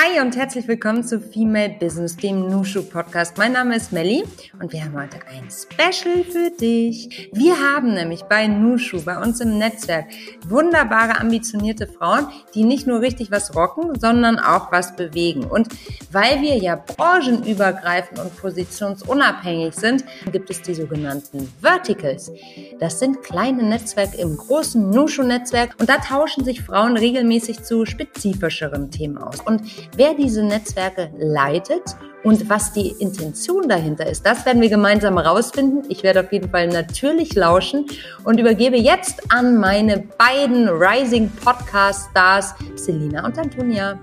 Hi und herzlich willkommen zu Female Business, dem Nushu Podcast. Mein Name ist Melly und wir haben heute ein Special für dich. Wir haben nämlich bei Nushu, bei uns im Netzwerk, wunderbare, ambitionierte Frauen, die nicht nur richtig was rocken, sondern auch was bewegen. Und weil wir ja branchenübergreifend und positionsunabhängig sind, gibt es die sogenannten Verticals. Das sind kleine Netzwerke im großen Nushu-Netzwerk und da tauschen sich Frauen regelmäßig zu spezifischeren Themen aus. Und Wer diese Netzwerke leitet und was die Intention dahinter ist, das werden wir gemeinsam herausfinden. Ich werde auf jeden Fall natürlich lauschen und übergebe jetzt an meine beiden Rising Podcast Stars, Selina und Antonia.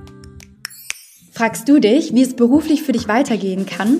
Fragst du dich, wie es beruflich für dich weitergehen kann?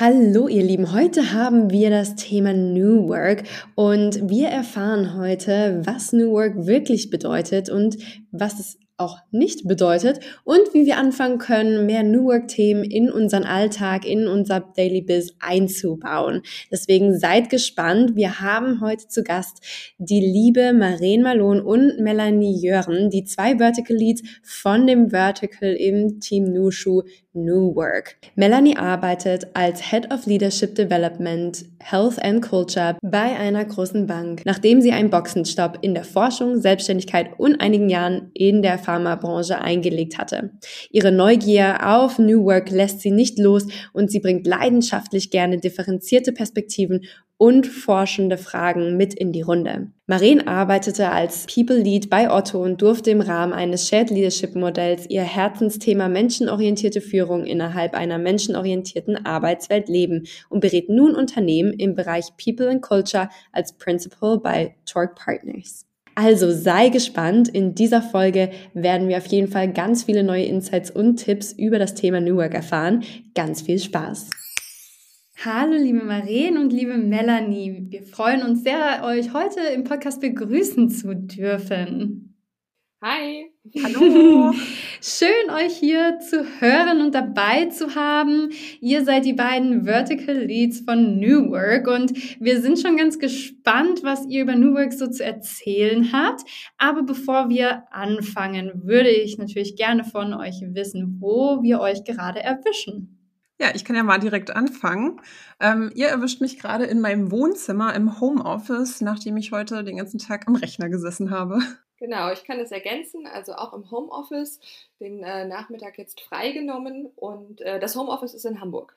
Hallo ihr Lieben, heute haben wir das Thema New Work und wir erfahren heute, was New Work wirklich bedeutet und was es auch nicht bedeutet und wie wir anfangen können, mehr New Work-Themen in unseren Alltag, in unser Daily Biz einzubauen. Deswegen seid gespannt. Wir haben heute zu Gast die liebe Maren Malone und Melanie Jören, die zwei Vertical Leads von dem Vertical im Team Nushu New Work. Melanie arbeitet als Head of Leadership Development, Health and Culture bei einer großen Bank, nachdem sie einen Boxenstopp in der Forschung, Selbstständigkeit und einigen Jahren in der Pharmabranche eingelegt hatte. Ihre Neugier auf New Work lässt sie nicht los und sie bringt leidenschaftlich gerne differenzierte Perspektiven und forschende Fragen mit in die Runde. Maren arbeitete als People Lead bei Otto und durfte im Rahmen eines Shared Leadership Modells ihr Herzensthema menschenorientierte Führung innerhalb einer menschenorientierten Arbeitswelt leben und berät nun Unternehmen im Bereich People and Culture als Principal bei Torque Partners. Also sei gespannt. In dieser Folge werden wir auf jeden Fall ganz viele neue Insights und Tipps über das Thema New Work erfahren. Ganz viel Spaß! Hallo liebe Maren und liebe Melanie. Wir freuen uns sehr, euch heute im Podcast begrüßen zu dürfen. Hi. Hallo. Schön euch hier zu hören und dabei zu haben. Ihr seid die beiden Vertical Leads von New Work und wir sind schon ganz gespannt, was ihr über New Work so zu erzählen habt. Aber bevor wir anfangen, würde ich natürlich gerne von euch wissen, wo wir euch gerade erwischen. Ja, ich kann ja mal direkt anfangen. Ähm, ihr erwischt mich gerade in meinem Wohnzimmer im Homeoffice, nachdem ich heute den ganzen Tag am Rechner gesessen habe. Genau, ich kann das ergänzen, also auch im Homeoffice, den äh, Nachmittag jetzt freigenommen und äh, das Homeoffice ist in Hamburg.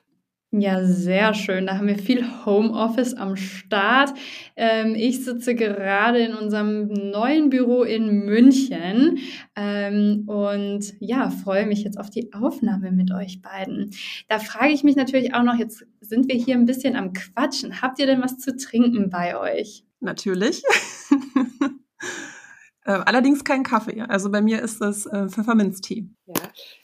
Ja, sehr schön. Da haben wir viel Homeoffice am Start. Ähm, ich sitze gerade in unserem neuen Büro in München ähm, und ja, freue mich jetzt auf die Aufnahme mit euch beiden. Da frage ich mich natürlich auch noch, jetzt sind wir hier ein bisschen am Quatschen. Habt ihr denn was zu trinken bei euch? Natürlich. Äh, allerdings kein Kaffee. Also bei mir ist das äh, Pfefferminztee. Ja,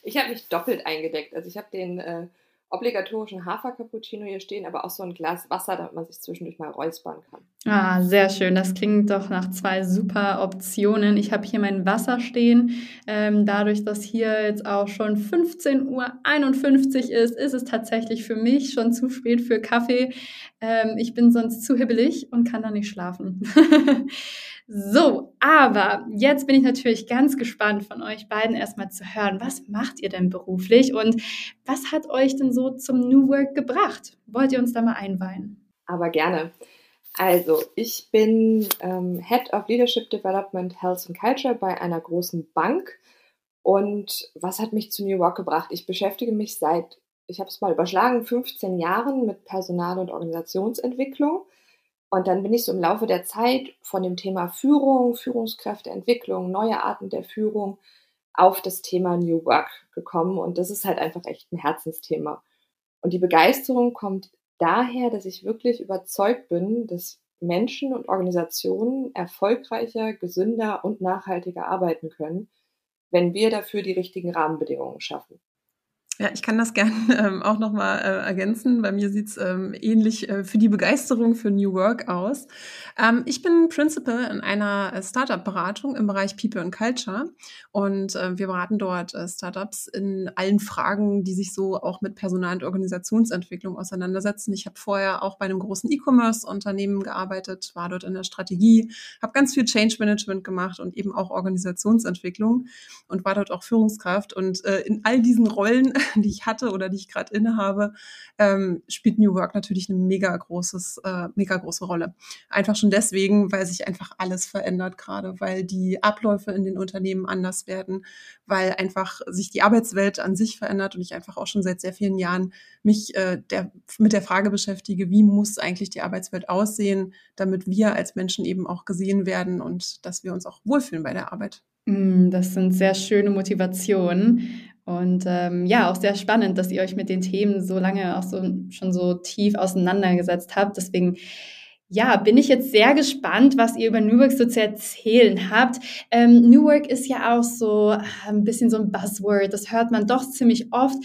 ich habe mich doppelt eingedeckt. Also ich habe den äh, obligatorischen Hafer-Cappuccino hier stehen, aber auch so ein Glas Wasser, damit man sich zwischendurch mal räuspern kann. Ah, sehr schön. Das klingt doch nach zwei super Optionen. Ich habe hier mein Wasser stehen. Ähm, dadurch, dass hier jetzt auch schon 15.51 Uhr ist, ist es tatsächlich für mich schon zu spät für Kaffee. Ähm, ich bin sonst zu hibbelig und kann da nicht schlafen. so, aber jetzt bin ich natürlich ganz gespannt von euch beiden erstmal zu hören. Was macht ihr denn beruflich und was hat euch denn so zum New Work gebracht? Wollt ihr uns da mal einweihen? Aber gerne. Also, ich bin ähm, Head of Leadership Development, Health and Culture bei einer großen Bank. Und was hat mich zu New York gebracht? Ich beschäftige mich seit, ich habe es mal überschlagen, 15 Jahren mit Personal- und Organisationsentwicklung. Und dann bin ich so im Laufe der Zeit von dem Thema Führung, Führungskräfteentwicklung, neue Arten der Führung auf das Thema New Work gekommen. Und das ist halt einfach echt ein Herzensthema. Und die Begeisterung kommt daher, dass ich wirklich überzeugt bin, dass Menschen und Organisationen erfolgreicher, gesünder und nachhaltiger arbeiten können, wenn wir dafür die richtigen Rahmenbedingungen schaffen. Ja, ich kann das gerne ähm, auch nochmal äh, ergänzen. Bei mir sieht's ähm, ähnlich äh, für die Begeisterung für New Work aus. Ähm, ich bin Principal in einer äh, Startup-Beratung im Bereich People and Culture und äh, wir beraten dort äh, Startups in allen Fragen, die sich so auch mit Personal- und Organisationsentwicklung auseinandersetzen. Ich habe vorher auch bei einem großen E-Commerce-Unternehmen gearbeitet, war dort in der Strategie, habe ganz viel Change Management gemacht und eben auch Organisationsentwicklung und war dort auch Führungskraft. Und äh, in all diesen Rollen die ich hatte oder die ich gerade innehabe, ähm, spielt New Work natürlich eine mega großes, äh, mega große Rolle. Einfach schon deswegen, weil sich einfach alles verändert gerade, weil die Abläufe in den Unternehmen anders werden, weil einfach sich die Arbeitswelt an sich verändert und ich einfach auch schon seit sehr vielen Jahren mich äh, der, mit der Frage beschäftige, wie muss eigentlich die Arbeitswelt aussehen, damit wir als Menschen eben auch gesehen werden und dass wir uns auch wohlfühlen bei der Arbeit. Mm, das sind sehr schöne Motivationen. Und ähm, ja, auch sehr spannend, dass ihr euch mit den Themen so lange auch so schon so tief auseinandergesetzt habt. Deswegen ja, bin ich jetzt sehr gespannt, was ihr über New Work so zu erzählen habt. Ähm, New Work ist ja auch so ein bisschen so ein Buzzword. Das hört man doch ziemlich oft.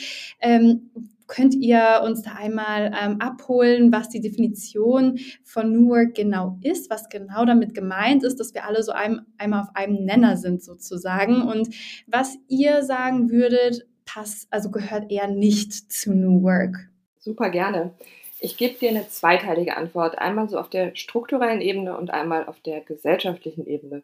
Ähm, Könnt ihr uns da einmal ähm, abholen, was die Definition von New Work genau ist, was genau damit gemeint ist, dass wir alle so einem, einmal auf einem Nenner sind sozusagen und was ihr sagen würdet, passt, also gehört eher nicht zu New Work? Super gerne. Ich gebe dir eine zweiteilige Antwort, einmal so auf der strukturellen Ebene und einmal auf der gesellschaftlichen Ebene.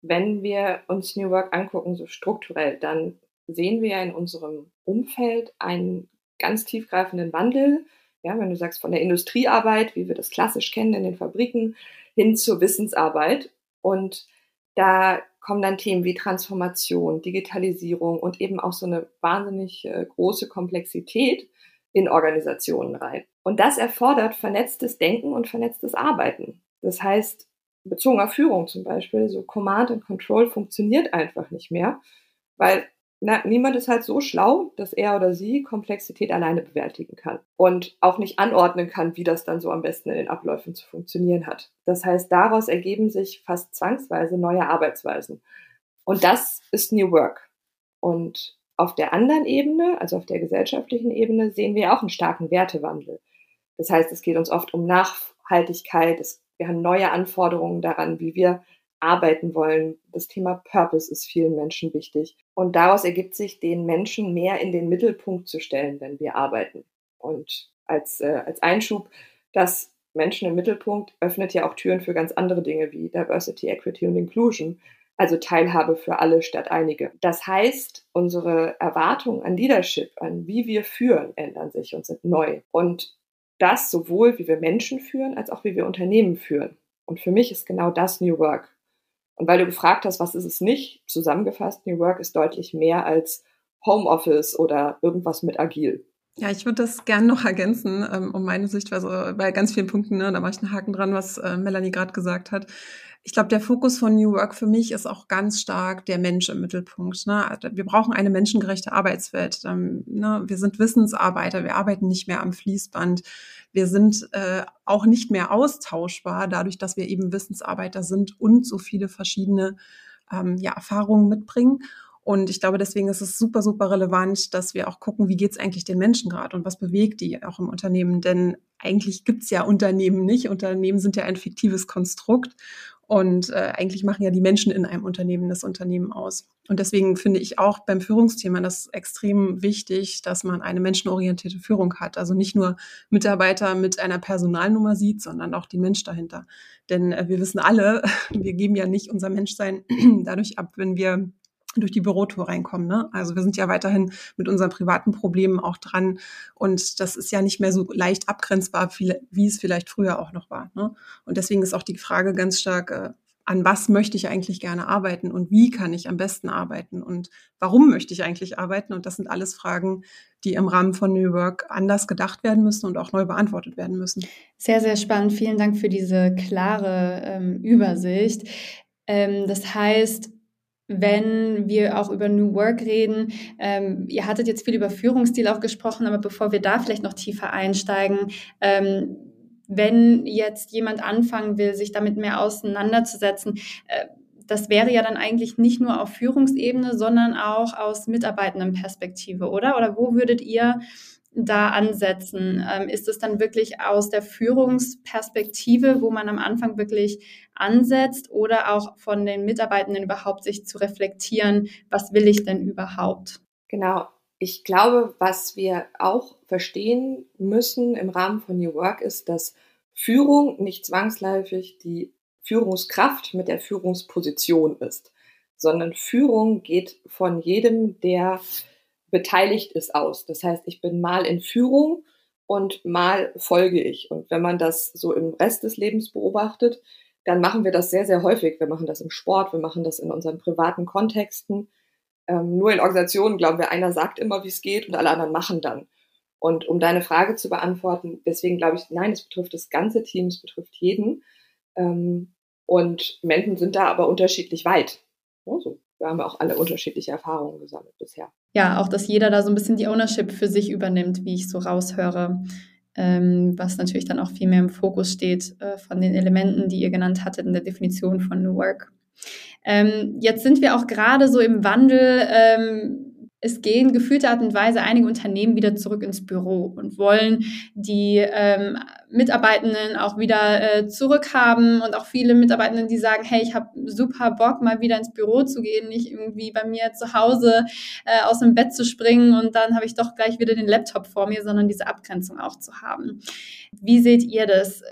Wenn wir uns New Work angucken, so strukturell, dann sehen wir in unserem Umfeld einen ganz tiefgreifenden Wandel. Ja, wenn du sagst von der Industriearbeit, wie wir das klassisch kennen in den Fabriken, hin zur Wissensarbeit. Und da kommen dann Themen wie Transformation, Digitalisierung und eben auch so eine wahnsinnig äh, große Komplexität in Organisationen rein. Und das erfordert vernetztes Denken und vernetztes Arbeiten. Das heißt, bezogen auf Führung zum Beispiel, so Command and Control funktioniert einfach nicht mehr, weil na, niemand ist halt so schlau, dass er oder sie Komplexität alleine bewältigen kann und auch nicht anordnen kann, wie das dann so am besten in den Abläufen zu funktionieren hat. Das heißt, daraus ergeben sich fast zwangsweise neue Arbeitsweisen. Und das ist New Work. Und auf der anderen Ebene, also auf der gesellschaftlichen Ebene, sehen wir auch einen starken Wertewandel. Das heißt, es geht uns oft um Nachhaltigkeit. Es, wir haben neue Anforderungen daran, wie wir arbeiten wollen. Das Thema Purpose ist vielen Menschen wichtig. Und daraus ergibt sich, den Menschen mehr in den Mittelpunkt zu stellen, wenn wir arbeiten. Und als, äh, als Einschub, dass Menschen im Mittelpunkt öffnet ja auch Türen für ganz andere Dinge wie Diversity, Equity und Inclusion. Also Teilhabe für alle statt einige. Das heißt, unsere Erwartungen an Leadership, an wie wir führen, ändern sich und sind neu. Und das sowohl, wie wir Menschen führen, als auch wie wir Unternehmen führen. Und für mich ist genau das New Work. Und weil du gefragt hast, was ist es nicht, zusammengefasst, New Work ist deutlich mehr als Homeoffice oder irgendwas mit agil. Ja, ich würde das gerne noch ergänzen, ähm, um meine Sichtweise bei ganz vielen Punkten, ne, da mache ich einen Haken dran, was äh, Melanie gerade gesagt hat. Ich glaube, der Fokus von New Work für mich ist auch ganz stark der Mensch im Mittelpunkt. Ne? Also, wir brauchen eine menschengerechte Arbeitswelt. Ähm, ne? Wir sind Wissensarbeiter, wir arbeiten nicht mehr am Fließband. Wir sind äh, auch nicht mehr austauschbar, dadurch, dass wir eben Wissensarbeiter sind und so viele verschiedene ähm, ja, Erfahrungen mitbringen. Und ich glaube, deswegen ist es super, super relevant, dass wir auch gucken, wie geht es eigentlich den Menschen gerade und was bewegt die auch im Unternehmen. Denn eigentlich gibt es ja Unternehmen nicht. Unternehmen sind ja ein fiktives Konstrukt. Und äh, eigentlich machen ja die Menschen in einem Unternehmen das Unternehmen aus. Und deswegen finde ich auch beim Führungsthema das extrem wichtig, dass man eine menschenorientierte Führung hat. Also nicht nur Mitarbeiter mit einer Personalnummer sieht, sondern auch den Mensch dahinter. Denn äh, wir wissen alle, wir geben ja nicht unser Menschsein dadurch ab, wenn wir durch die Bürotour reinkommen. Ne? Also wir sind ja weiterhin mit unseren privaten Problemen auch dran und das ist ja nicht mehr so leicht abgrenzbar, wie es vielleicht früher auch noch war. Ne? Und deswegen ist auch die Frage ganz stark, äh, an was möchte ich eigentlich gerne arbeiten und wie kann ich am besten arbeiten und warum möchte ich eigentlich arbeiten? Und das sind alles Fragen, die im Rahmen von New Work anders gedacht werden müssen und auch neu beantwortet werden müssen. Sehr, sehr spannend. Vielen Dank für diese klare ähm, Übersicht. Ähm, das heißt, wenn wir auch über New Work reden. Ähm, ihr hattet jetzt viel über Führungsstil auch gesprochen, aber bevor wir da vielleicht noch tiefer einsteigen, ähm, wenn jetzt jemand anfangen will, sich damit mehr auseinanderzusetzen, äh, das wäre ja dann eigentlich nicht nur auf Führungsebene, sondern auch aus Mitarbeitendenperspektive, oder? Oder wo würdet ihr da ansetzen? Ähm, ist es dann wirklich aus der Führungsperspektive, wo man am Anfang wirklich ansetzt oder auch von den Mitarbeitenden überhaupt sich zu reflektieren, was will ich denn überhaupt? Genau. Ich glaube, was wir auch verstehen müssen im Rahmen von New Work ist, dass Führung nicht zwangsläufig die Führungskraft mit der Führungsposition ist, sondern Führung geht von jedem, der beteiligt ist, aus. Das heißt, ich bin mal in Führung und mal folge ich. Und wenn man das so im Rest des Lebens beobachtet, dann machen wir das sehr, sehr häufig. Wir machen das im Sport, wir machen das in unseren privaten Kontexten. Ähm, nur in Organisationen glauben wir, einer sagt immer, wie es geht und alle anderen machen dann. Und um deine Frage zu beantworten, deswegen glaube ich, nein, es betrifft das ganze Team, es betrifft jeden. Ähm, und Menschen sind da aber unterschiedlich weit. Also, wir haben auch alle unterschiedliche Erfahrungen gesammelt bisher. Ja, auch dass jeder da so ein bisschen die Ownership für sich übernimmt, wie ich so raushöre. Ähm, was natürlich dann auch viel mehr im Fokus steht äh, von den Elementen, die ihr genannt hattet in der Definition von New Work. Ähm, jetzt sind wir auch gerade so im Wandel. Ähm, es gehen gefühlte Art und Weise einige Unternehmen wieder zurück ins Büro und wollen die ähm, Mitarbeitenden auch wieder äh, zurückhaben und auch viele Mitarbeitenden, die sagen, hey, ich habe super Bock, mal wieder ins Büro zu gehen, nicht irgendwie bei mir zu Hause äh, aus dem Bett zu springen und dann habe ich doch gleich wieder den Laptop vor mir, sondern diese Abgrenzung auch zu haben. Wie seht ihr das?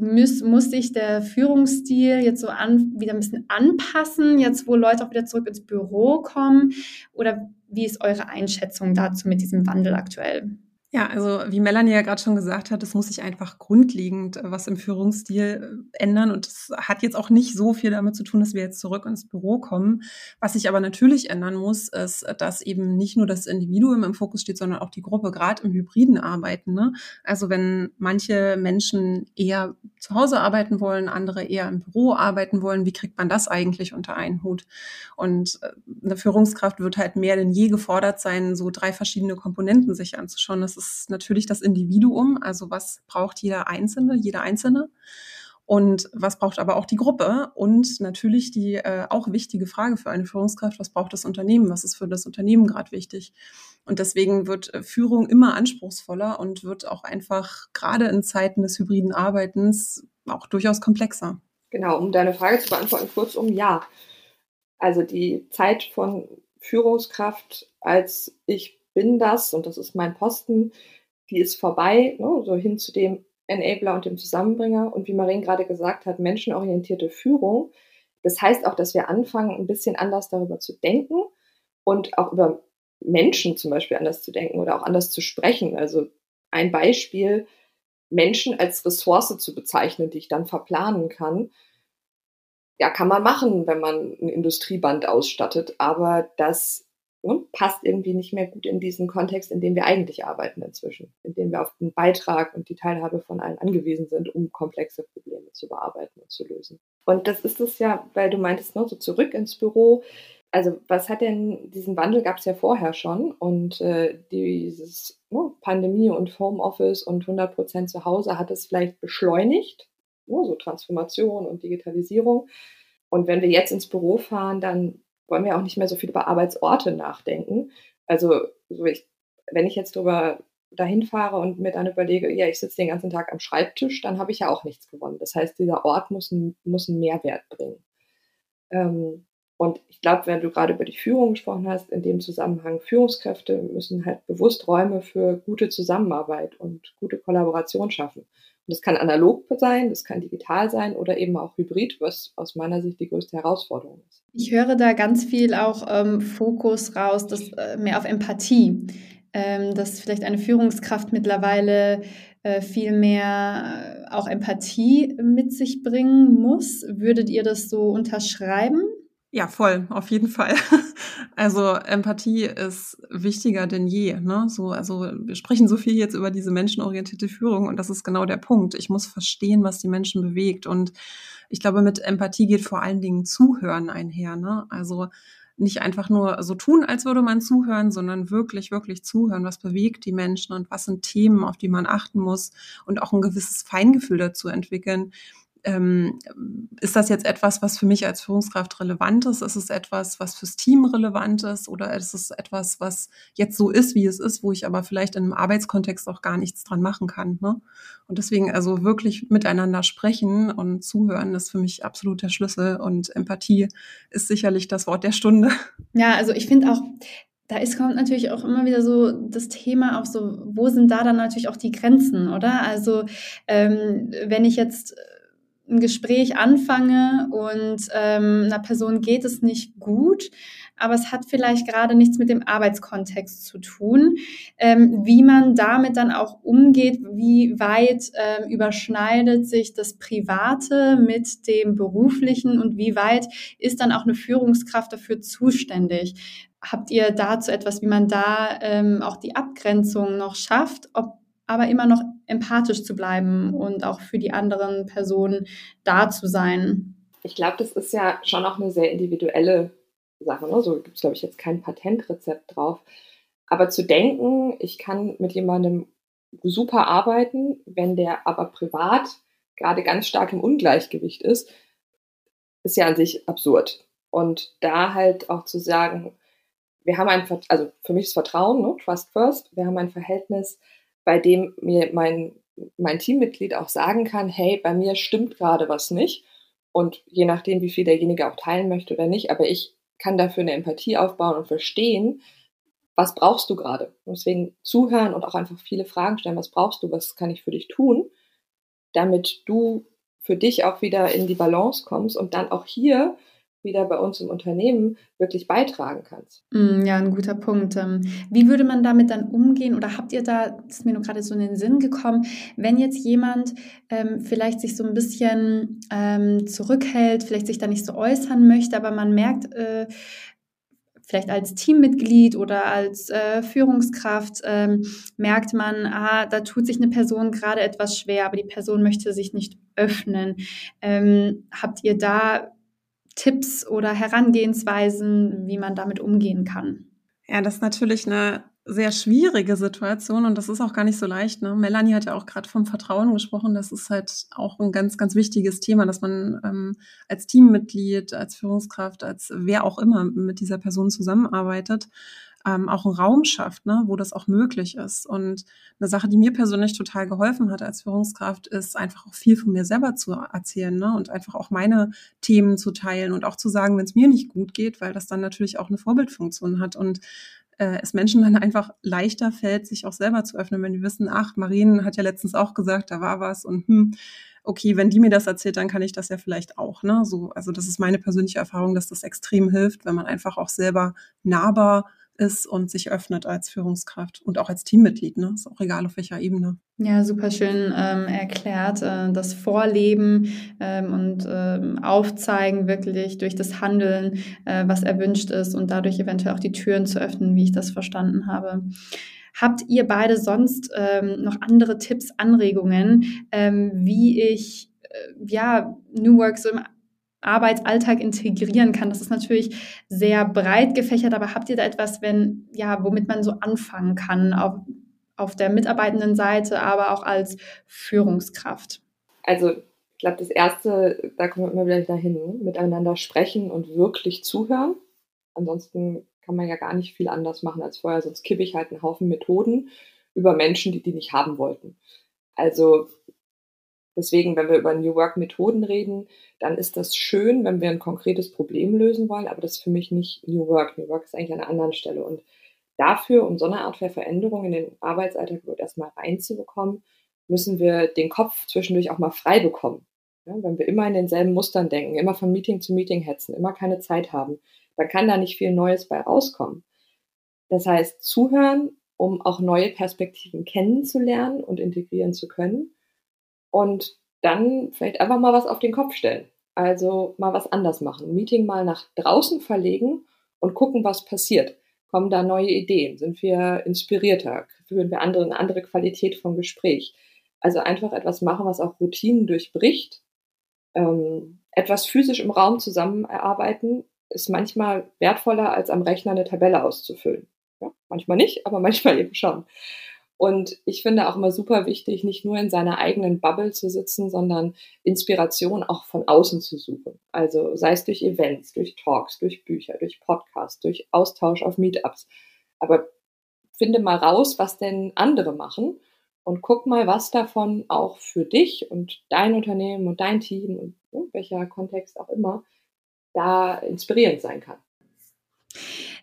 muss, muss sich der Führungsstil jetzt so an, wieder ein bisschen anpassen, jetzt wo Leute auch wieder zurück ins Büro kommen? Oder wie ist eure Einschätzung dazu mit diesem Wandel aktuell? Ja, also wie Melanie ja gerade schon gesagt hat, es muss sich einfach grundlegend äh, was im Führungsstil äh, ändern. Und es hat jetzt auch nicht so viel damit zu tun, dass wir jetzt zurück ins Büro kommen. Was sich aber natürlich ändern muss, ist, dass eben nicht nur das Individuum im Fokus steht, sondern auch die Gruppe, gerade im hybriden Arbeiten. Ne? Also wenn manche Menschen eher zu Hause arbeiten wollen, andere eher im Büro arbeiten wollen, wie kriegt man das eigentlich unter einen Hut? Und äh, eine Führungskraft wird halt mehr denn je gefordert sein, so drei verschiedene Komponenten sich anzuschauen. Das ist natürlich das Individuum, also was braucht jeder Einzelne, jeder Einzelne und was braucht aber auch die Gruppe und natürlich die äh, auch wichtige Frage für eine Führungskraft, was braucht das Unternehmen, was ist für das Unternehmen gerade wichtig. Und deswegen wird äh, Führung immer anspruchsvoller und wird auch einfach gerade in Zeiten des hybriden Arbeitens auch durchaus komplexer. Genau, um deine Frage zu beantworten, kurzum, ja. Also die Zeit von Führungskraft als ich bin das und das ist mein Posten, die ist vorbei, ne, so hin zu dem Enabler und dem Zusammenbringer. Und wie Marien gerade gesagt hat, menschenorientierte Führung. Das heißt auch, dass wir anfangen, ein bisschen anders darüber zu denken und auch über Menschen zum Beispiel anders zu denken oder auch anders zu sprechen. Also ein Beispiel, Menschen als Ressource zu bezeichnen, die ich dann verplanen kann. Ja, kann man machen, wenn man ein Industrieband ausstattet, aber das ne, passt irgendwie nicht mehr gut in diesen Kontext, in dem wir eigentlich arbeiten inzwischen, in dem wir auf den Beitrag und die Teilhabe von allen angewiesen sind, um komplexe Probleme zu bearbeiten und zu lösen. Und das ist es ja, weil du meintest, ne, so zurück ins Büro. Also was hat denn, diesen Wandel gab es ja vorher schon und äh, dieses ne, Pandemie und Homeoffice und 100 Prozent zu Hause hat es vielleicht beschleunigt, ne, so Transformation und Digitalisierung. Und wenn wir jetzt ins Büro fahren, dann wollen wir auch nicht mehr so viel über Arbeitsorte nachdenken. Also so ich, wenn ich jetzt drüber dahin fahre und mir dann überlege, ja, ich sitze den ganzen Tag am Schreibtisch, dann habe ich ja auch nichts gewonnen. Das heißt, dieser Ort muss, ein, muss einen Mehrwert bringen. Ähm, und ich glaube, wenn du gerade über die Führung gesprochen hast, in dem Zusammenhang, Führungskräfte müssen halt bewusst Räume für gute Zusammenarbeit und gute Kollaboration schaffen. Und das kann analog sein, das kann digital sein oder eben auch hybrid, was aus meiner Sicht die größte Herausforderung ist. Ich höre da ganz viel auch ähm, Fokus raus, das, äh, mehr auf Empathie ähm, dass vielleicht eine Führungskraft mittlerweile äh, viel mehr äh, auch Empathie mit sich bringen muss. Würdet ihr das so unterschreiben? Ja, voll, auf jeden Fall. Also Empathie ist wichtiger denn je. Ne? So, also wir sprechen so viel jetzt über diese menschenorientierte Führung und das ist genau der Punkt. Ich muss verstehen, was die Menschen bewegt. Und ich glaube, mit Empathie geht vor allen Dingen Zuhören einher. Ne? Also nicht einfach nur so tun, als würde man zuhören, sondern wirklich, wirklich zuhören. Was bewegt die Menschen und was sind Themen, auf die man achten muss und auch ein gewisses Feingefühl dazu entwickeln ähm, ist das jetzt etwas, was für mich als Führungskraft relevant ist? Ist es etwas, was fürs Team relevant ist? Oder ist es etwas, was jetzt so ist, wie es ist, wo ich aber vielleicht in einem Arbeitskontext auch gar nichts dran machen kann? Ne? Und deswegen also wirklich miteinander sprechen und zuhören ist für mich absolut der Schlüssel. Und Empathie ist sicherlich das Wort der Stunde. Ja, also ich finde auch, da ist, kommt natürlich auch immer wieder so das Thema auf so, wo sind da dann natürlich auch die Grenzen, oder? Also ähm, wenn ich jetzt ein Gespräch anfange und ähm, einer Person geht es nicht gut, aber es hat vielleicht gerade nichts mit dem Arbeitskontext zu tun, ähm, wie man damit dann auch umgeht, wie weit ähm, überschneidet sich das Private mit dem Beruflichen und wie weit ist dann auch eine Führungskraft dafür zuständig. Habt ihr dazu etwas, wie man da ähm, auch die Abgrenzung noch schafft, ob aber immer noch empathisch zu bleiben und auch für die anderen Personen da zu sein. Ich glaube, das ist ja schon auch eine sehr individuelle Sache. Ne? So gibt es, glaube ich, jetzt kein Patentrezept drauf. Aber zu denken, ich kann mit jemandem super arbeiten, wenn der aber privat gerade ganz stark im Ungleichgewicht ist, ist ja an sich absurd. Und da halt auch zu sagen, wir haben ein, also für mich ist Vertrauen, ne? Trust First, wir haben ein Verhältnis, bei dem mir mein, mein Teammitglied auch sagen kann, hey, bei mir stimmt gerade was nicht. Und je nachdem, wie viel derjenige auch teilen möchte oder nicht, aber ich kann dafür eine Empathie aufbauen und verstehen, was brauchst du gerade. deswegen zuhören und auch einfach viele Fragen stellen, was brauchst du, was kann ich für dich tun, damit du für dich auch wieder in die Balance kommst und dann auch hier wieder bei uns im Unternehmen wirklich beitragen kannst. Mm, ja, ein guter Punkt. Ähm, wie würde man damit dann umgehen oder habt ihr da, das ist mir nur gerade so in den Sinn gekommen, wenn jetzt jemand ähm, vielleicht sich so ein bisschen ähm, zurückhält, vielleicht sich da nicht so äußern möchte, aber man merkt, äh, vielleicht als Teammitglied oder als äh, Führungskraft ähm, merkt man, ah, da tut sich eine Person gerade etwas schwer, aber die Person möchte sich nicht öffnen. Ähm, habt ihr da Tipps oder Herangehensweisen, wie man damit umgehen kann? Ja, das ist natürlich eine sehr schwierige Situation und das ist auch gar nicht so leicht. Ne? Melanie hat ja auch gerade vom Vertrauen gesprochen. Das ist halt auch ein ganz, ganz wichtiges Thema, dass man ähm, als Teammitglied, als Führungskraft, als wer auch immer mit dieser Person zusammenarbeitet, ähm, auch einen Raum schafft, ne, wo das auch möglich ist. Und eine Sache, die mir persönlich total geholfen hat als Führungskraft, ist einfach auch viel von mir selber zu erzählen ne, und einfach auch meine Themen zu teilen und auch zu sagen, wenn es mir nicht gut geht, weil das dann natürlich auch eine Vorbildfunktion hat und äh, es Menschen dann einfach leichter fällt, sich auch selber zu öffnen, wenn die wissen, ach, Marien hat ja letztens auch gesagt, da war was und hm, okay, wenn die mir das erzählt, dann kann ich das ja vielleicht auch. Ne? So, also das ist meine persönliche Erfahrung, dass das extrem hilft, wenn man einfach auch selber nahbar ist und sich öffnet als Führungskraft und auch als Teammitglied. Ne? Ist auch egal auf welcher Ebene. Ja, super schön ähm, erklärt. Äh, das Vorleben ähm, und ähm, Aufzeigen wirklich durch das Handeln, äh, was erwünscht ist und dadurch eventuell auch die Türen zu öffnen, wie ich das verstanden habe. Habt ihr beide sonst ähm, noch andere Tipps, Anregungen, ähm, wie ich äh, ja New Work so im Arbeitsalltag integrieren kann. Das ist natürlich sehr breit gefächert, aber habt ihr da etwas, wenn, ja, womit man so anfangen kann, auf, auf der mitarbeitenden Seite, aber auch als Führungskraft? Also, ich glaube, das erste, da kommen wir immer wieder dahin, miteinander sprechen und wirklich zuhören. ansonsten kann man ja gar nicht viel anders machen als vorher, sonst kippe ich halt einen Haufen Methoden über Menschen, die die nicht haben wollten. Also deswegen, wenn wir über New Work Methoden reden, dann ist das schön, wenn wir ein konkretes Problem lösen wollen, aber das ist für mich nicht New Work. New Work ist eigentlich an einer anderen Stelle. Und dafür, um so eine Art Veränderung in den Arbeitsalltag erstmal reinzubekommen, müssen wir den Kopf zwischendurch auch mal frei bekommen. Ja, wenn wir immer in denselben Mustern denken, immer von Meeting zu Meeting hetzen, immer keine Zeit haben, dann kann da nicht viel Neues bei rauskommen. Das heißt, zuhören, um auch neue Perspektiven kennenzulernen und integrieren zu können. Und dann vielleicht einfach mal was auf den Kopf stellen. Also mal was anders machen. Meeting mal nach draußen verlegen und gucken, was passiert. Kommen da neue Ideen? Sind wir inspirierter? Führen wir andere, eine andere Qualität vom Gespräch? Also einfach etwas machen, was auch Routinen durchbricht. Ähm, etwas physisch im Raum zusammen erarbeiten ist manchmal wertvoller, als am Rechner eine Tabelle auszufüllen. Ja, manchmal nicht, aber manchmal eben schon. Und ich finde auch immer super wichtig, nicht nur in seiner eigenen Bubble zu sitzen, sondern Inspiration auch von außen zu suchen. Also sei es durch Events, durch Talks, durch Bücher, durch Podcasts, durch Austausch auf Meetups. Aber finde mal raus, was denn andere machen und guck mal, was davon auch für dich und dein Unternehmen und dein Team und welcher Kontext auch immer da inspirierend sein kann.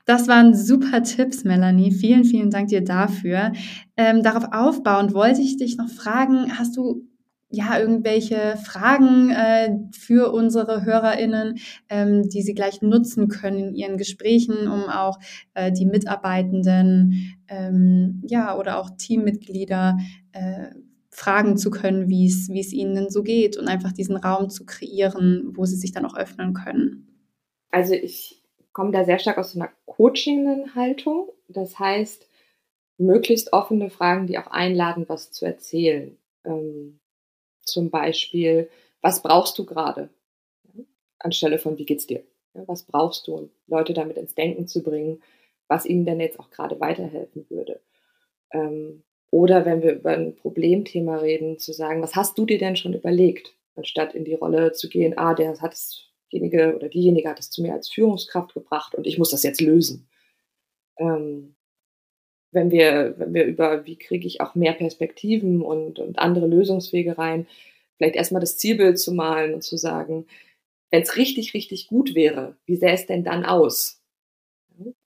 Das waren super Tipps, Melanie. Vielen, vielen Dank dir dafür. Ähm, darauf aufbauend wollte ich dich noch fragen, hast du ja irgendwelche Fragen äh, für unsere HörerInnen, ähm, die sie gleich nutzen können in ihren Gesprächen, um auch äh, die Mitarbeitenden ähm, ja oder auch Teammitglieder äh, fragen zu können, wie es ihnen so geht und einfach diesen Raum zu kreieren, wo sie sich dann auch öffnen können. Also ich komme da sehr stark aus so einer coachingen Haltung. Das heißt, möglichst offene Fragen, die auch einladen, was zu erzählen. Ähm, zum Beispiel, was brauchst du gerade? Anstelle von, wie geht's dir? Was brauchst du? Und Leute damit ins Denken zu bringen, was ihnen denn jetzt auch gerade weiterhelfen würde. Ähm, oder wenn wir über ein Problemthema reden, zu sagen, was hast du dir denn schon überlegt? Anstatt in die Rolle zu gehen, ah, der hat es derjenige oder diejenige hat es zu mir als Führungskraft gebracht und ich muss das jetzt lösen. Ähm, wenn wir, wenn wir über, wie kriege ich auch mehr Perspektiven und, und andere Lösungswege rein, vielleicht erstmal das Zielbild zu malen und zu sagen, wenn es richtig, richtig gut wäre, wie sähe es denn dann aus?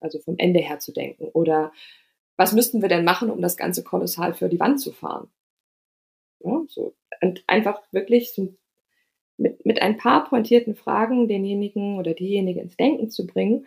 Also vom Ende her zu denken. Oder was müssten wir denn machen, um das Ganze kolossal für die Wand zu fahren? Ja, so. Und einfach wirklich so mit, mit ein paar pointierten Fragen denjenigen oder diejenige ins Denken zu bringen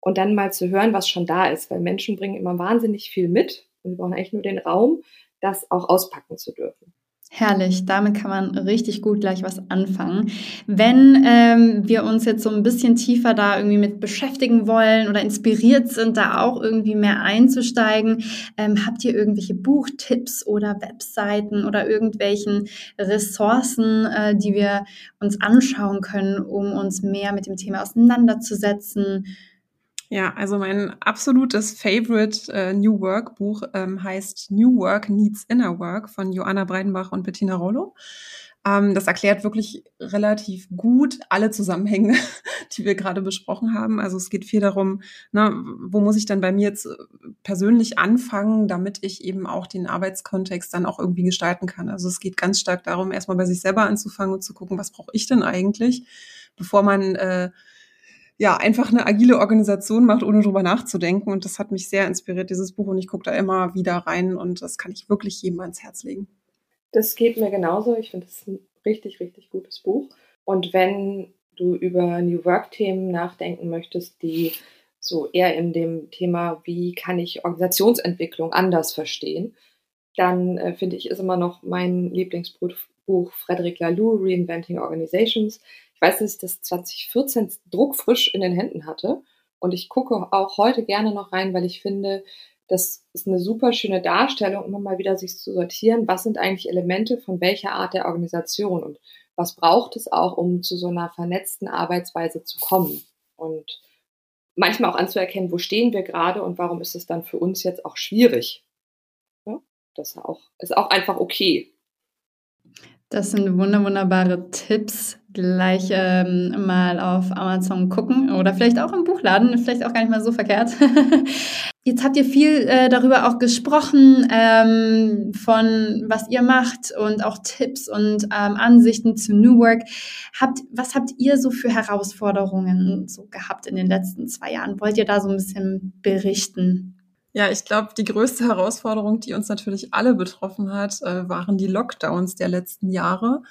und dann mal zu hören, was schon da ist, weil Menschen bringen immer wahnsinnig viel mit und sie brauchen eigentlich nur den Raum, das auch auspacken zu dürfen. Herrlich, damit kann man richtig gut gleich was anfangen. Wenn ähm, wir uns jetzt so ein bisschen tiefer da irgendwie mit beschäftigen wollen oder inspiriert sind, da auch irgendwie mehr einzusteigen, ähm, habt ihr irgendwelche Buchtipps oder Webseiten oder irgendwelchen Ressourcen, äh, die wir uns anschauen können, um uns mehr mit dem Thema auseinanderzusetzen? Ja, also mein absolutes Favorite äh, New Work Buch ähm, heißt New Work Needs Inner Work von Joanna Breidenbach und Bettina Rollo. Ähm, das erklärt wirklich relativ gut alle Zusammenhänge, die wir gerade besprochen haben. Also es geht viel darum, ne, wo muss ich dann bei mir jetzt äh, persönlich anfangen, damit ich eben auch den Arbeitskontext dann auch irgendwie gestalten kann. Also es geht ganz stark darum, erstmal bei sich selber anzufangen und zu gucken, was brauche ich denn eigentlich, bevor man äh, ja, einfach eine agile Organisation macht, ohne drüber nachzudenken. Und das hat mich sehr inspiriert, dieses Buch. Und ich gucke da immer wieder rein und das kann ich wirklich jedem ans Herz legen. Das geht mir genauso. Ich finde es ein richtig, richtig gutes Buch. Und wenn du über New Work-Themen nachdenken möchtest, die so eher in dem Thema, wie kann ich Organisationsentwicklung anders verstehen, dann äh, finde ich, ist immer noch mein Lieblingsbuch Frederic Laloux, Reinventing Organizations weiß, dass ich das 2014 druckfrisch in den Händen hatte. Und ich gucke auch heute gerne noch rein, weil ich finde, das ist eine super schöne Darstellung, immer mal wieder sich zu sortieren, was sind eigentlich Elemente von welcher Art der Organisation und was braucht es auch, um zu so einer vernetzten Arbeitsweise zu kommen. Und manchmal auch anzuerkennen, wo stehen wir gerade und warum ist es dann für uns jetzt auch schwierig. Ja, das auch, ist auch einfach okay. Das sind wunderbare Tipps, gleich ähm, mal auf Amazon gucken oder vielleicht auch im Buchladen, vielleicht auch gar nicht mal so verkehrt. Jetzt habt ihr viel äh, darüber auch gesprochen, ähm, von was ihr macht und auch Tipps und ähm, Ansichten zu New Work. Habt, was habt ihr so für Herausforderungen so gehabt in den letzten zwei Jahren? Wollt ihr da so ein bisschen berichten? Ja, ich glaube, die größte Herausforderung, die uns natürlich alle betroffen hat, äh, waren die Lockdowns der letzten Jahre.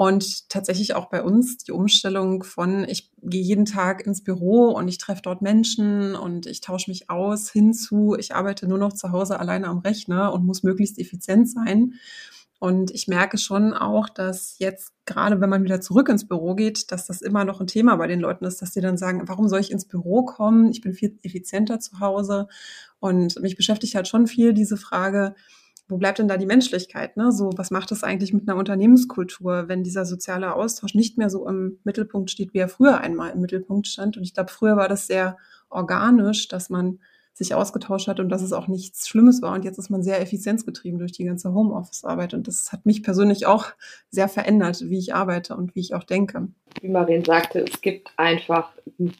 Und tatsächlich auch bei uns die Umstellung von, ich gehe jeden Tag ins Büro und ich treffe dort Menschen und ich tausche mich aus, hinzu, ich arbeite nur noch zu Hause alleine am Rechner und muss möglichst effizient sein. Und ich merke schon auch, dass jetzt gerade, wenn man wieder zurück ins Büro geht, dass das immer noch ein Thema bei den Leuten ist, dass sie dann sagen, warum soll ich ins Büro kommen? Ich bin viel effizienter zu Hause. Und mich beschäftigt halt schon viel diese Frage, wo bleibt denn da die Menschlichkeit? Ne? So, was macht das eigentlich mit einer Unternehmenskultur, wenn dieser soziale Austausch nicht mehr so im Mittelpunkt steht, wie er früher einmal im Mittelpunkt stand? Und ich glaube, früher war das sehr organisch, dass man sich ausgetauscht hat und dass es auch nichts Schlimmes war. Und jetzt ist man sehr effizienzgetrieben durch die ganze Homeoffice-Arbeit. Und das hat mich persönlich auch sehr verändert, wie ich arbeite und wie ich auch denke. Wie Marien sagte, es gibt einfach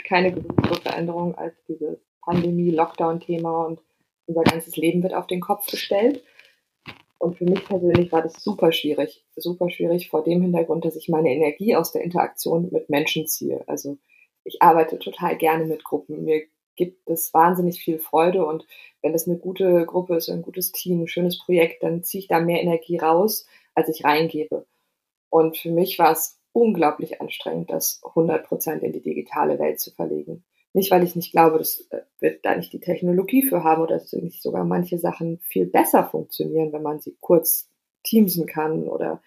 keine größere Veränderung als dieses Pandemie-Lockdown-Thema und unser ganzes Leben wird auf den Kopf gestellt. Und für mich persönlich war das super schwierig. Super schwierig vor dem Hintergrund, dass ich meine Energie aus der Interaktion mit Menschen ziehe. Also ich arbeite total gerne mit Gruppen. Mir gibt es wahnsinnig viel Freude und wenn es eine gute Gruppe ist, ein gutes Team, ein schönes Projekt, dann ziehe ich da mehr Energie raus, als ich reingebe. Und für mich war es unglaublich anstrengend, das 100 Prozent in die digitale Welt zu verlegen. Nicht, weil ich nicht glaube, dass äh, wir da nicht die Technologie für haben oder dass nicht sogar manche Sachen viel besser funktionieren, wenn man sie kurz teamsen kann oder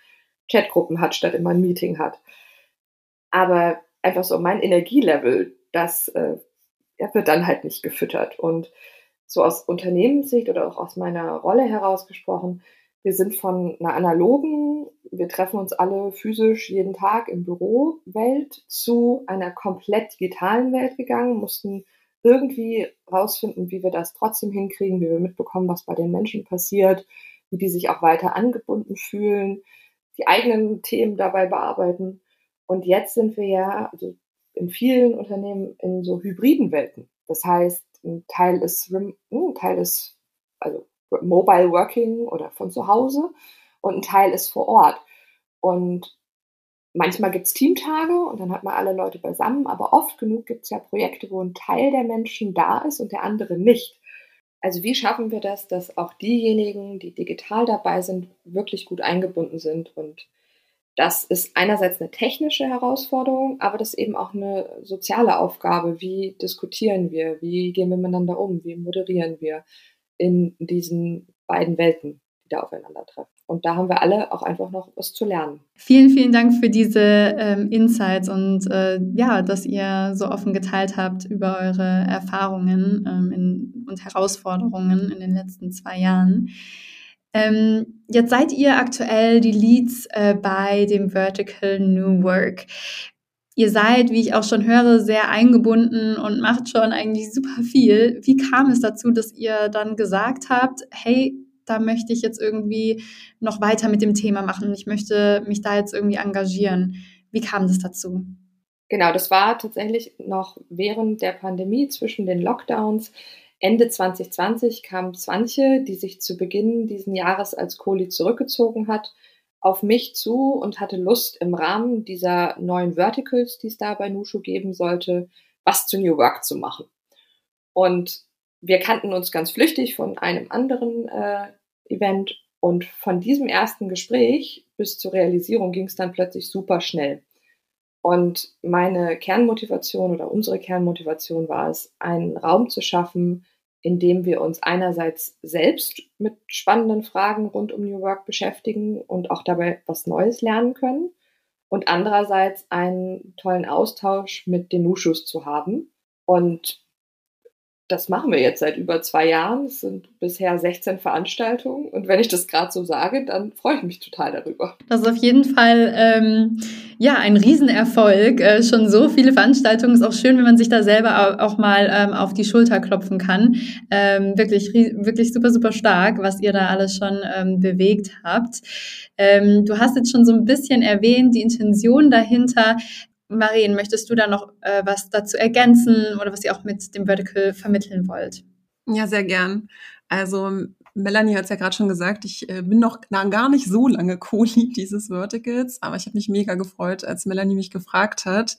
Chatgruppen hat, statt immer ein Meeting hat. Aber einfach so mein Energielevel, das äh, wird dann halt nicht gefüttert. Und so aus Unternehmenssicht oder auch aus meiner Rolle herausgesprochen, wir sind von einer analogen, wir treffen uns alle physisch jeden Tag im Büro Welt zu einer komplett digitalen Welt gegangen, mussten irgendwie rausfinden, wie wir das trotzdem hinkriegen, wie wir mitbekommen, was bei den Menschen passiert, wie die sich auch weiter angebunden fühlen, die eigenen Themen dabei bearbeiten. Und jetzt sind wir ja also in vielen Unternehmen in so hybriden Welten. Das heißt, ein Teil ist, ein Teil ist also Mobile Working oder von zu Hause und ein Teil ist vor Ort. Und manchmal gibt es Teamtage und dann hat man alle Leute beisammen, aber oft genug gibt es ja Projekte, wo ein Teil der Menschen da ist und der andere nicht. Also wie schaffen wir das, dass auch diejenigen, die digital dabei sind, wirklich gut eingebunden sind? Und das ist einerseits eine technische Herausforderung, aber das ist eben auch eine soziale Aufgabe. Wie diskutieren wir? Wie gehen wir miteinander um? Wie moderieren wir? In diesen beiden Welten, die da aufeinandertreffen. Und da haben wir alle auch einfach noch was zu lernen. Vielen, vielen Dank für diese ähm, Insights und äh, ja, dass ihr so offen geteilt habt über eure Erfahrungen ähm, in, und Herausforderungen in den letzten zwei Jahren. Ähm, jetzt seid ihr aktuell die Leads äh, bei dem Vertical New Work. Ihr seid, wie ich auch schon höre, sehr eingebunden und macht schon eigentlich super viel. Wie kam es dazu, dass ihr dann gesagt habt, hey, da möchte ich jetzt irgendwie noch weiter mit dem Thema machen. Ich möchte mich da jetzt irgendwie engagieren. Wie kam das dazu? Genau, das war tatsächlich noch während der Pandemie zwischen den Lockdowns. Ende 2020 kam Swantje, die sich zu Beginn diesen Jahres als Kohli zurückgezogen hat auf mich zu und hatte Lust im Rahmen dieser neuen Verticals, die es da bei Nushu geben sollte, was zu New Work zu machen. Und wir kannten uns ganz flüchtig von einem anderen äh, Event und von diesem ersten Gespräch bis zur Realisierung ging es dann plötzlich super schnell. Und meine Kernmotivation oder unsere Kernmotivation war es, einen Raum zu schaffen, indem wir uns einerseits selbst mit spannenden Fragen rund um New Work beschäftigen und auch dabei was Neues lernen können und andererseits einen tollen Austausch mit den Nushus zu haben. Und das machen wir jetzt seit über zwei Jahren. Es sind bisher 16 Veranstaltungen. Und wenn ich das gerade so sage, dann freue ich mich total darüber. Das ist auf jeden Fall ähm, ja ein Riesenerfolg. Äh, schon so viele Veranstaltungen. Ist auch schön, wenn man sich da selber auch mal ähm, auf die Schulter klopfen kann. Ähm, wirklich, wirklich super, super stark, was ihr da alles schon ähm, bewegt habt. Ähm, du hast jetzt schon so ein bisschen erwähnt, die Intention dahinter. Marien, möchtest du da noch äh, was dazu ergänzen oder was ihr auch mit dem Vertical vermitteln wollt? Ja, sehr gern. Also Melanie hat es ja gerade schon gesagt, ich äh, bin noch na, gar nicht so lange Co-Lead dieses Verticals, aber ich habe mich mega gefreut, als Melanie mich gefragt hat.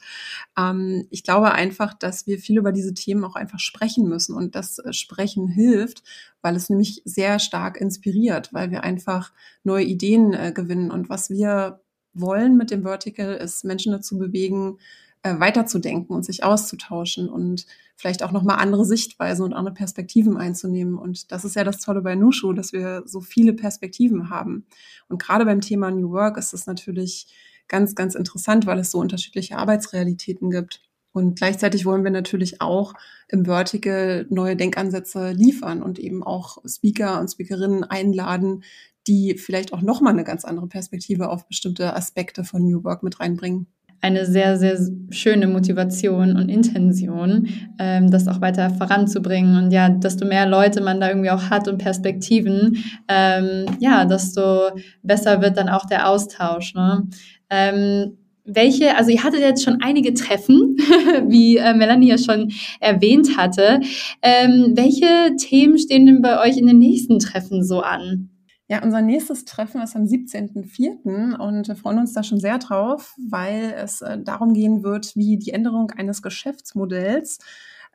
Ähm, ich glaube einfach, dass wir viel über diese Themen auch einfach sprechen müssen und das äh, Sprechen hilft, weil es nämlich sehr stark inspiriert, weil wir einfach neue Ideen äh, gewinnen und was wir wollen mit dem Vertical, ist Menschen dazu bewegen, äh, weiterzudenken und sich auszutauschen und vielleicht auch nochmal andere Sichtweisen und andere Perspektiven einzunehmen. Und das ist ja das Tolle bei Nushu, dass wir so viele Perspektiven haben. Und gerade beim Thema New Work ist es natürlich ganz, ganz interessant, weil es so unterschiedliche Arbeitsrealitäten gibt. Und gleichzeitig wollen wir natürlich auch im Vertical neue Denkansätze liefern und eben auch Speaker und Speakerinnen einladen, die vielleicht auch nochmal eine ganz andere Perspektive auf bestimmte Aspekte von New Work mit reinbringen eine sehr, sehr schöne Motivation und Intention, ähm, das auch weiter voranzubringen. Und ja, desto mehr Leute man da irgendwie auch hat und Perspektiven, ähm, ja, desto besser wird dann auch der Austausch. Ne? Ähm, welche, also ihr hattet jetzt schon einige Treffen, wie äh, Melanie ja schon erwähnt hatte. Ähm, welche Themen stehen denn bei euch in den nächsten Treffen so an? Ja, unser nächstes Treffen ist am 17.04. und wir freuen uns da schon sehr drauf, weil es äh, darum gehen wird, wie die Änderung eines Geschäftsmodells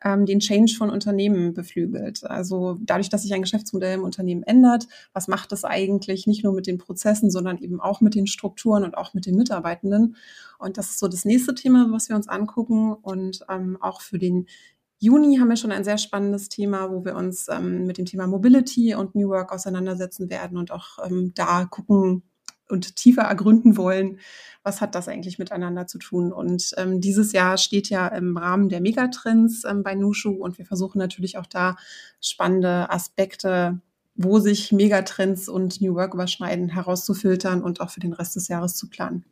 ähm, den Change von Unternehmen beflügelt. Also dadurch, dass sich ein Geschäftsmodell im Unternehmen ändert, was macht es eigentlich nicht nur mit den Prozessen, sondern eben auch mit den Strukturen und auch mit den Mitarbeitenden. Und das ist so das nächste Thema, was wir uns angucken und ähm, auch für den Juni haben wir schon ein sehr spannendes Thema, wo wir uns ähm, mit dem Thema Mobility und New Work auseinandersetzen werden und auch ähm, da gucken und tiefer ergründen wollen, was hat das eigentlich miteinander zu tun. Und ähm, dieses Jahr steht ja im Rahmen der Megatrends ähm, bei Nushu und wir versuchen natürlich auch da spannende Aspekte, wo sich Megatrends und New Work überschneiden, herauszufiltern und auch für den Rest des Jahres zu planen.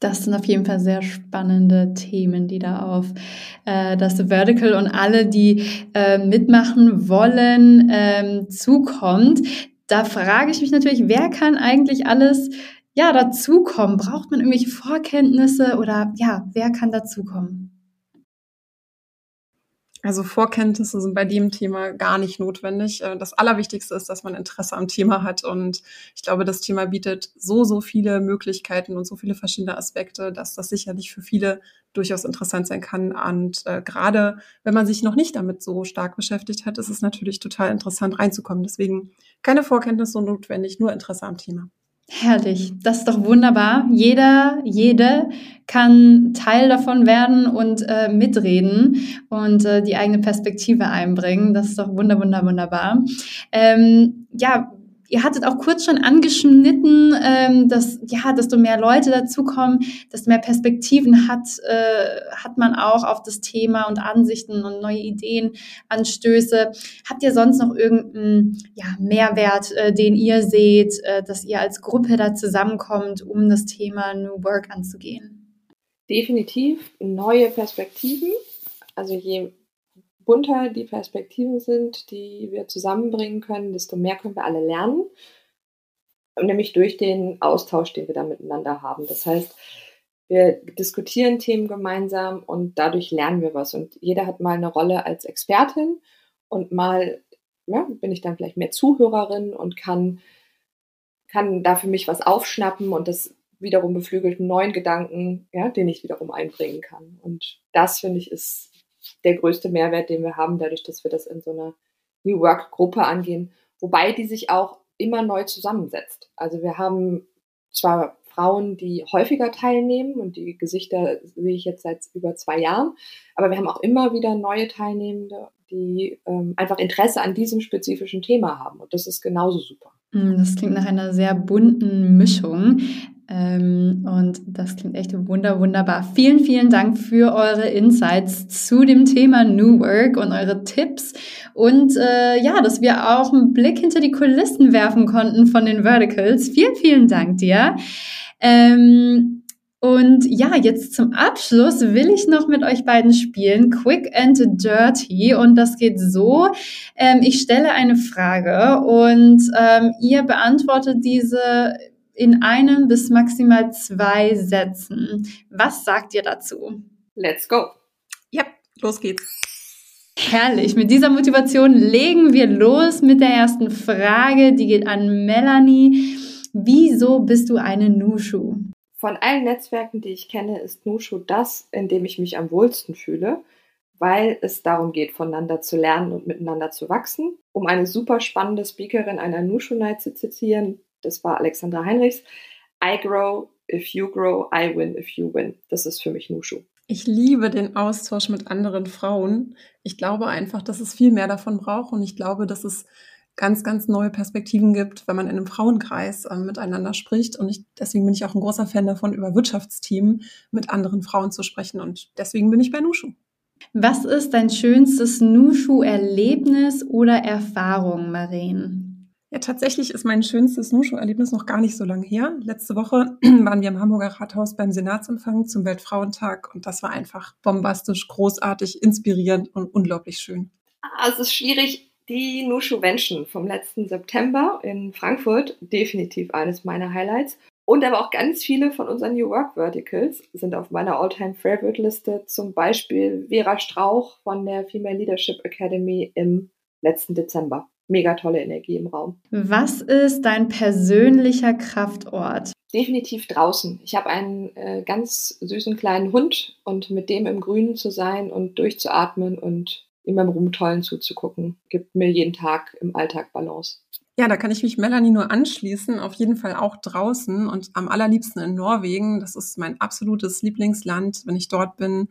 Das sind auf jeden Fall sehr spannende Themen, die da auf äh, das Vertical und alle, die äh, mitmachen wollen, ähm, zukommt. Da frage ich mich natürlich, wer kann eigentlich alles ja dazukommen? Braucht man irgendwelche Vorkenntnisse oder ja, wer kann dazukommen? Also Vorkenntnisse sind bei dem Thema gar nicht notwendig. Äh, das Allerwichtigste ist, dass man Interesse am Thema hat. Und ich glaube, das Thema bietet so, so viele Möglichkeiten und so viele verschiedene Aspekte, dass das sicherlich für viele durchaus interessant sein kann. Und äh, gerade wenn man sich noch nicht damit so stark beschäftigt hat, ist es natürlich total interessant reinzukommen. Deswegen keine Vorkenntnisse notwendig, nur Interesse am Thema. Herrlich, das ist doch wunderbar. Jeder, jede kann Teil davon werden und äh, mitreden und äh, die eigene Perspektive einbringen. Das ist doch wunder, wunder, wunderbar. Ähm, ja, Ihr hattet auch kurz schon angeschnitten, ähm, dass ja, desto mehr Leute dazukommen, desto mehr Perspektiven hat, äh, hat man auch auf das Thema und Ansichten und neue Ideen, Anstöße. Habt ihr sonst noch irgendeinen ja, Mehrwert, äh, den ihr seht, äh, dass ihr als Gruppe da zusammenkommt, um das Thema New Work anzugehen? Definitiv neue Perspektiven. Also je bunter die Perspektiven sind, die wir zusammenbringen können, desto mehr können wir alle lernen. Nämlich durch den Austausch, den wir da miteinander haben. Das heißt, wir diskutieren Themen gemeinsam und dadurch lernen wir was. Und jeder hat mal eine Rolle als Expertin und mal ja, bin ich dann vielleicht mehr Zuhörerin und kann, kann da für mich was aufschnappen und das wiederum beflügelt einen neuen Gedanken, ja, den ich wiederum einbringen kann. Und das, finde ich, ist der größte Mehrwert, den wir haben, dadurch, dass wir das in so einer New Work-Gruppe angehen, wobei die sich auch immer neu zusammensetzt. Also wir haben zwar Frauen, die häufiger teilnehmen und die Gesichter sehe ich jetzt seit über zwei Jahren, aber wir haben auch immer wieder neue Teilnehmende, die ähm, einfach Interesse an diesem spezifischen Thema haben und das ist genauso super. Hm, das klingt nach einer sehr bunten Mischung. Ähm, und das klingt echt wunder, wunderbar. Vielen, vielen Dank für eure Insights zu dem Thema New Work und eure Tipps. Und äh, ja, dass wir auch einen Blick hinter die Kulissen werfen konnten von den Verticals. Vielen, vielen Dank dir. Ähm, und ja, jetzt zum Abschluss will ich noch mit euch beiden spielen, Quick and Dirty. Und das geht so, ähm, ich stelle eine Frage und ähm, ihr beantwortet diese in einem bis maximal zwei Sätzen. Was sagt ihr dazu? Let's go. Ja, los geht's. Herrlich. Mit dieser Motivation legen wir los mit der ersten Frage. Die geht an Melanie. Wieso bist du eine Nushu? Von allen Netzwerken, die ich kenne, ist Nushu das, in dem ich mich am wohlsten fühle, weil es darum geht, voneinander zu lernen und miteinander zu wachsen. Um eine super spannende Speakerin einer Nushu Night zu zitieren, das war Alexandra Heinrichs. I grow if you grow, I win if you win. Das ist für mich Nushu. Ich liebe den Austausch mit anderen Frauen. Ich glaube einfach, dass es viel mehr davon braucht und ich glaube, dass es ganz, ganz neue Perspektiven gibt, wenn man in einem Frauenkreis äh, miteinander spricht. Und ich, deswegen bin ich auch ein großer Fan davon, über Wirtschaftsteam mit anderen Frauen zu sprechen. Und deswegen bin ich bei Nushu. Was ist dein schönstes Nushu-Erlebnis oder Erfahrung, Maren? Ja, tatsächlich ist mein schönstes Nushu-Erlebnis noch gar nicht so lange her. Letzte Woche waren wir im Hamburger Rathaus beim Senatsempfang zum Weltfrauentag und das war einfach bombastisch, großartig, inspirierend und unglaublich schön. Ah, es ist schwierig. Die Nushu Vention vom letzten September in Frankfurt, definitiv eines meiner Highlights. Und aber auch ganz viele von unseren New Work Verticals sind auf meiner All-Time Favorite Liste. Zum Beispiel Vera Strauch von der Female Leadership Academy im letzten Dezember mega tolle Energie im Raum. Was ist dein persönlicher Kraftort? Definitiv draußen. Ich habe einen äh, ganz süßen kleinen Hund und mit dem im Grünen zu sein und durchzuatmen und ihm beim Rumtollen zuzugucken, gibt mir jeden Tag im Alltag Balance. Ja, da kann ich mich Melanie nur anschließen. Auf jeden Fall auch draußen und am allerliebsten in Norwegen. Das ist mein absolutes Lieblingsland. Wenn ich dort bin,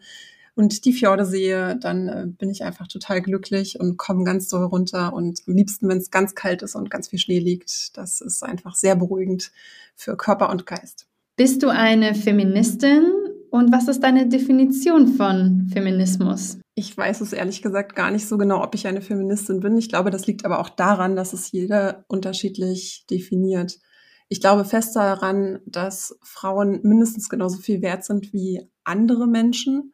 und die Fjorde sehe, dann äh, bin ich einfach total glücklich und komme ganz doll runter. Und am liebsten, wenn es ganz kalt ist und ganz viel Schnee liegt, das ist einfach sehr beruhigend für Körper und Geist. Bist du eine Feministin? Und was ist deine Definition von Feminismus? Ich weiß es ehrlich gesagt gar nicht so genau, ob ich eine Feministin bin. Ich glaube, das liegt aber auch daran, dass es jeder unterschiedlich definiert. Ich glaube fest daran, dass Frauen mindestens genauso viel wert sind wie andere Menschen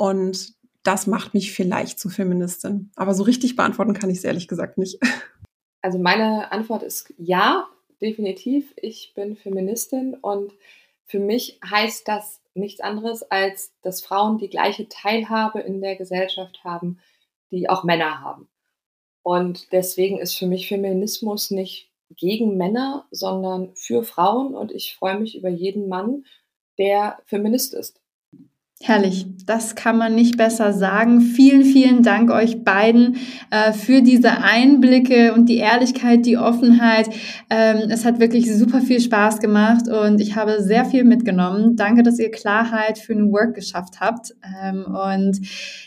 und das macht mich vielleicht zu Feministin. Aber so richtig beantworten kann ich es ehrlich gesagt nicht. Also meine Antwort ist ja, definitiv. Ich bin Feministin und für mich heißt das nichts anderes, als dass Frauen die gleiche Teilhabe in der Gesellschaft haben, die auch Männer haben. Und deswegen ist für mich Feminismus nicht gegen Männer, sondern für Frauen. Und ich freue mich über jeden Mann, der Feminist ist. Herrlich, das kann man nicht besser sagen. Vielen, vielen Dank euch beiden äh, für diese Einblicke und die Ehrlichkeit, die Offenheit. Ähm, es hat wirklich super viel Spaß gemacht und ich habe sehr viel mitgenommen. Danke, dass ihr Klarheit für New Work geschafft habt. Ähm, und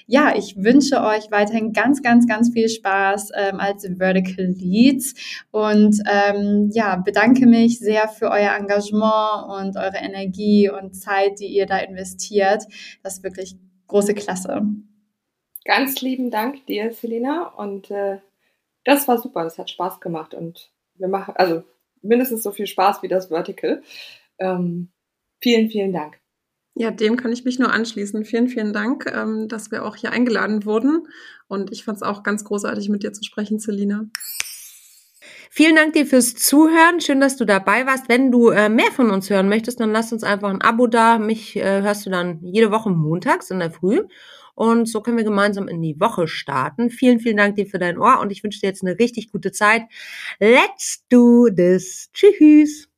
ja, ich wünsche euch weiterhin ganz, ganz, ganz viel Spaß ähm, als Vertical Leads und ähm, ja, bedanke mich sehr für euer Engagement und eure Energie und Zeit, die ihr da investiert. Das ist wirklich große Klasse. Ganz lieben Dank dir, Selina. Und äh, das war super. Das hat Spaß gemacht. Und wir machen, also mindestens so viel Spaß wie das Vertical. Ähm, vielen, vielen Dank. Ja, dem kann ich mich nur anschließen. Vielen, vielen Dank, ähm, dass wir auch hier eingeladen wurden. Und ich fand es auch ganz großartig, mit dir zu sprechen, Selina. Vielen Dank dir fürs Zuhören. Schön, dass du dabei warst. Wenn du äh, mehr von uns hören möchtest, dann lass uns einfach ein Abo da. Mich äh, hörst du dann jede Woche montags in der Früh. Und so können wir gemeinsam in die Woche starten. Vielen, vielen Dank dir für dein Ohr und ich wünsche dir jetzt eine richtig gute Zeit. Let's do this. Tschüss.